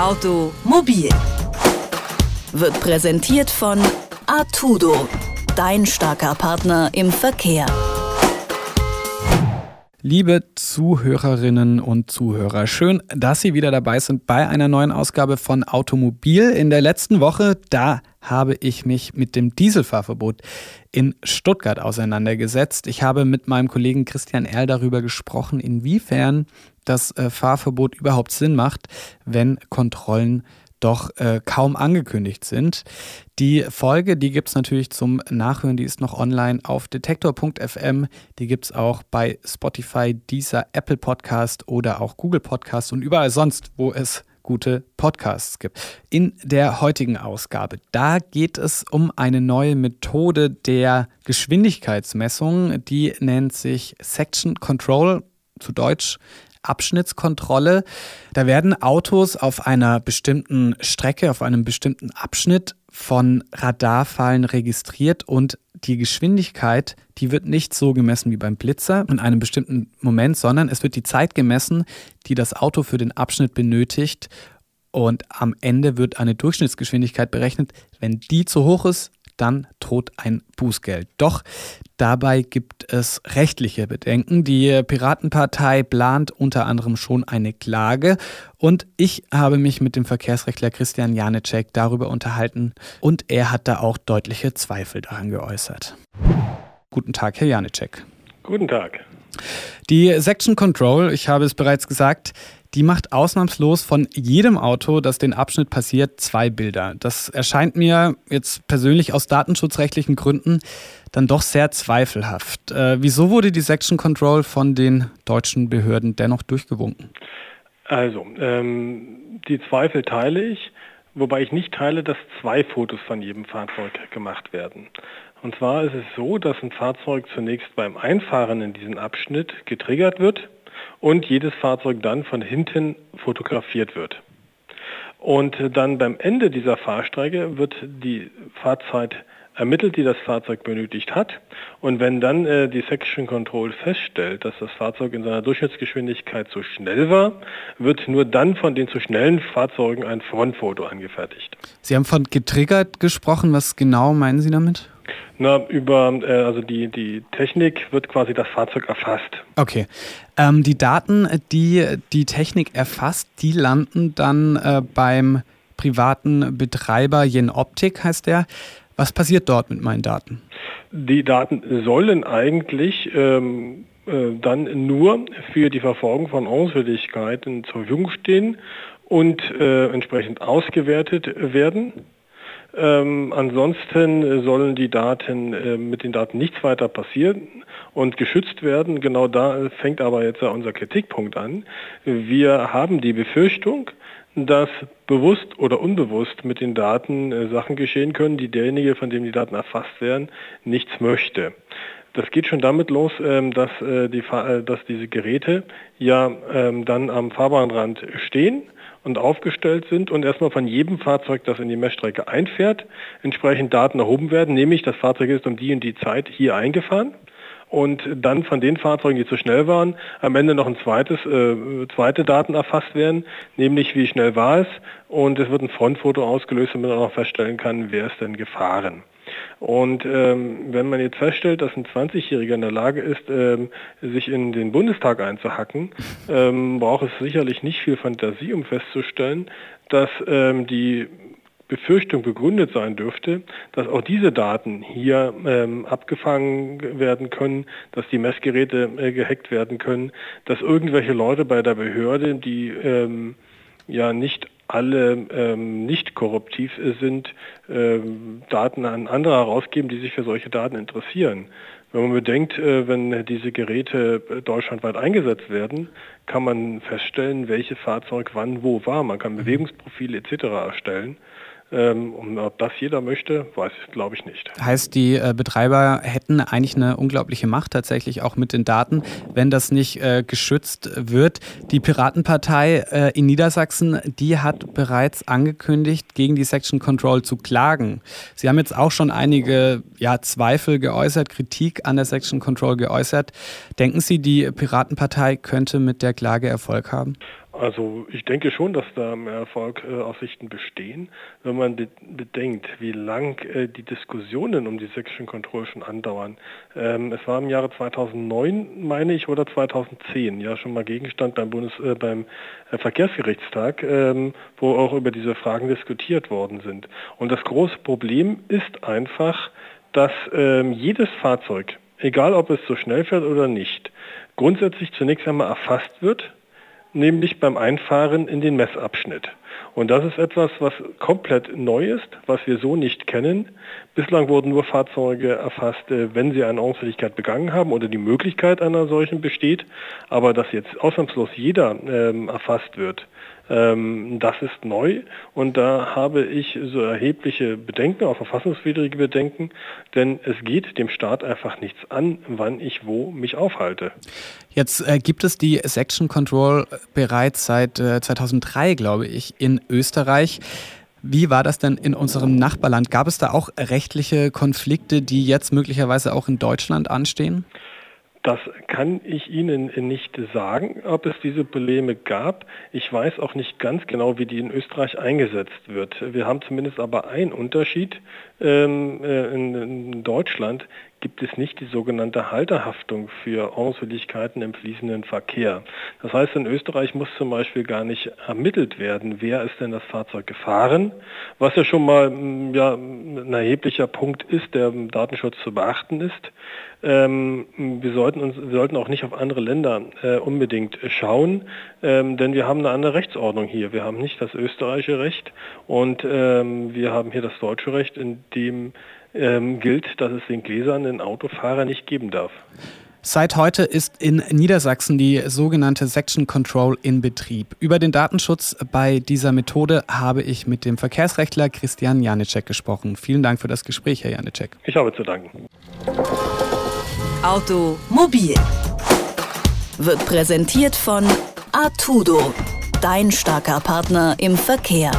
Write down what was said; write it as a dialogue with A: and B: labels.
A: Automobil wird präsentiert von Artudo, dein starker Partner im Verkehr.
B: Liebe Zuhörerinnen und Zuhörer, schön, dass Sie wieder dabei sind bei einer neuen Ausgabe von Automobil. In der letzten Woche, da habe ich mich mit dem Dieselfahrverbot in Stuttgart auseinandergesetzt. Ich habe mit meinem Kollegen Christian Erl darüber gesprochen, inwiefern das äh, Fahrverbot überhaupt Sinn macht, wenn Kontrollen doch äh, kaum angekündigt sind. Die Folge, die gibt es natürlich zum Nachhören, die ist noch online auf detektor.fm. Die gibt es auch bei Spotify, dieser Apple Podcast oder auch Google Podcast und überall sonst, wo es gute Podcasts gibt. In der heutigen Ausgabe, da geht es um eine neue Methode der Geschwindigkeitsmessung, die nennt sich Section Control, zu Deutsch Abschnittskontrolle. Da werden Autos auf einer bestimmten Strecke, auf einem bestimmten Abschnitt von Radarfallen registriert und die Geschwindigkeit, die wird nicht so gemessen wie beim Blitzer in einem bestimmten Moment, sondern es wird die Zeit gemessen, die das Auto für den Abschnitt benötigt und am Ende wird eine Durchschnittsgeschwindigkeit berechnet. Wenn die zu hoch ist, dann droht ein Bußgeld. Doch dabei gibt es rechtliche Bedenken. Die Piratenpartei plant unter anderem schon eine Klage und ich habe mich mit dem Verkehrsrechtler Christian Janecek darüber unterhalten und er hat da auch deutliche Zweifel daran geäußert. Guten Tag, Herr Janecek.
C: Guten Tag.
B: Die Section Control, ich habe es bereits gesagt, die macht ausnahmslos von jedem Auto, das den Abschnitt passiert, zwei Bilder. Das erscheint mir jetzt persönlich aus datenschutzrechtlichen Gründen dann doch sehr zweifelhaft. Äh, wieso wurde die Section Control von den deutschen Behörden dennoch durchgewunken?
C: Also, ähm, die Zweifel teile ich, wobei ich nicht teile, dass zwei Fotos von jedem Fahrzeug gemacht werden. Und zwar ist es so, dass ein Fahrzeug zunächst beim Einfahren in diesen Abschnitt getriggert wird und jedes Fahrzeug dann von hinten fotografiert wird. Und dann beim Ende dieser Fahrstrecke wird die Fahrzeit ermittelt, die das Fahrzeug benötigt hat. Und wenn dann äh, die Section Control feststellt, dass das Fahrzeug in seiner Durchschnittsgeschwindigkeit zu schnell war, wird nur dann von den zu schnellen Fahrzeugen ein Frontfoto angefertigt.
B: Sie haben von getriggert gesprochen. Was genau meinen Sie damit?
C: Na, über, äh, also die, die Technik wird quasi das Fahrzeug erfasst.
B: Okay. Ähm, die Daten, die die Technik erfasst, die landen dann äh, beim privaten Betreiber Jenoptik, heißt der. Was passiert dort mit meinen Daten?
C: Die Daten sollen eigentlich ähm, äh, dann nur für die Verfolgung von Ausfälligkeiten zur Verfügung stehen und äh, entsprechend ausgewertet werden. Ähm, ansonsten sollen die Daten äh, mit den Daten nichts weiter passieren und geschützt werden. Genau da fängt aber jetzt unser Kritikpunkt an. Wir haben die Befürchtung, dass bewusst oder unbewusst mit den Daten äh, Sachen geschehen können, die derjenige, von dem die Daten erfasst werden, nichts möchte. Das geht schon damit los, ähm, dass, äh, die, äh, dass diese Geräte ja ähm, dann am Fahrbahnrand stehen und aufgestellt sind und erstmal von jedem Fahrzeug, das in die Messstrecke einfährt, entsprechend Daten erhoben werden, nämlich das Fahrzeug ist um die und die Zeit hier eingefahren und dann von den Fahrzeugen, die zu schnell waren, am Ende noch ein zweites, äh, zweite Daten erfasst werden, nämlich wie schnell war es und es wird ein Frontfoto ausgelöst, damit man auch noch feststellen kann, wer ist denn gefahren. Und ähm, wenn man jetzt feststellt, dass ein 20-Jähriger in der Lage ist, ähm, sich in den Bundestag einzuhacken, ähm, braucht es sicherlich nicht viel Fantasie, um festzustellen, dass ähm, die Befürchtung begründet sein dürfte, dass auch diese Daten hier ähm, abgefangen werden können, dass die Messgeräte äh, gehackt werden können, dass irgendwelche Leute bei der Behörde, die ähm, ja nicht alle ähm, nicht korruptiv sind, ähm, Daten an andere herausgeben, die sich für solche Daten interessieren. Wenn man bedenkt, äh, wenn diese Geräte deutschlandweit eingesetzt werden, kann man feststellen, welches Fahrzeug wann wo war. Man kann Bewegungsprofile etc. erstellen. Ähm, und ob das jeder möchte, weiß ich, glaube ich nicht.
B: Heißt, die äh, Betreiber hätten eigentlich eine unglaubliche Macht tatsächlich auch mit den Daten, wenn das nicht äh, geschützt wird. Die Piratenpartei äh, in Niedersachsen, die hat bereits angekündigt, gegen die Section Control zu klagen. Sie haben jetzt auch schon einige ja, Zweifel geäußert, Kritik an der Section Control geäußert. Denken Sie, die Piratenpartei könnte mit der Klage Erfolg haben?
C: Also ich denke schon, dass da mehr Erfolgaussichten äh, bestehen, wenn man be bedenkt, wie lang äh, die Diskussionen um die Section Control schon andauern. Ähm, es war im Jahre 2009, meine ich, oder 2010, ja schon mal Gegenstand beim Bundes äh, beim äh, Verkehrsgerichtstag, ähm, wo auch über diese Fragen diskutiert worden sind. Und das große Problem ist einfach, dass ähm, jedes Fahrzeug, egal ob es so schnell fährt oder nicht, grundsätzlich zunächst einmal erfasst wird nämlich beim Einfahren in den Messabschnitt. Und das ist etwas, was komplett neu ist, was wir so nicht kennen. Bislang wurden nur Fahrzeuge erfasst, äh, wenn sie eine Ordnungswidrigkeit begangen haben oder die Möglichkeit einer solchen besteht. Aber dass jetzt ausnahmslos jeder ähm, erfasst wird, ähm, das ist neu und da habe ich so erhebliche Bedenken, auch verfassungswidrige Bedenken, denn es geht dem Staat einfach nichts an, wann ich wo mich aufhalte.
B: Jetzt äh, gibt es die Section Control bereits seit äh, 2003, glaube ich, in Österreich. Wie war das denn in unserem Nachbarland? Gab es da auch rechtliche Konflikte, die jetzt möglicherweise auch in Deutschland anstehen?
C: Das kann ich Ihnen nicht sagen, ob es diese Probleme gab. Ich weiß auch nicht ganz genau, wie die in Österreich eingesetzt wird. Wir haben zumindest aber einen Unterschied. Ähm, äh, in Deutschland gibt es nicht die sogenannte Halterhaftung für Ordnungswidrigkeiten im fließenden Verkehr. Das heißt, in Österreich muss zum Beispiel gar nicht ermittelt werden, wer ist denn das Fahrzeug gefahren, was ja schon mal mm, ja, ein erheblicher Punkt ist, der im Datenschutz zu beachten ist. Ähm, wir, sollten uns, wir sollten auch nicht auf andere Länder äh, unbedingt schauen, ähm, denn wir haben eine andere Rechtsordnung hier. Wir haben nicht das österreichische Recht und ähm, wir haben hier das deutsche Recht, in dem ähm, gilt, dass es den gläsernen Autofahrer nicht geben darf.
B: Seit heute ist in Niedersachsen die sogenannte Section Control in Betrieb. Über den Datenschutz bei dieser Methode habe ich mit dem Verkehrsrechtler Christian Janicek gesprochen. Vielen Dank für das Gespräch, Herr Janicek.
C: Ich habe zu danken.
A: Automobil wird präsentiert von Artudo, dein starker Partner im Verkehr.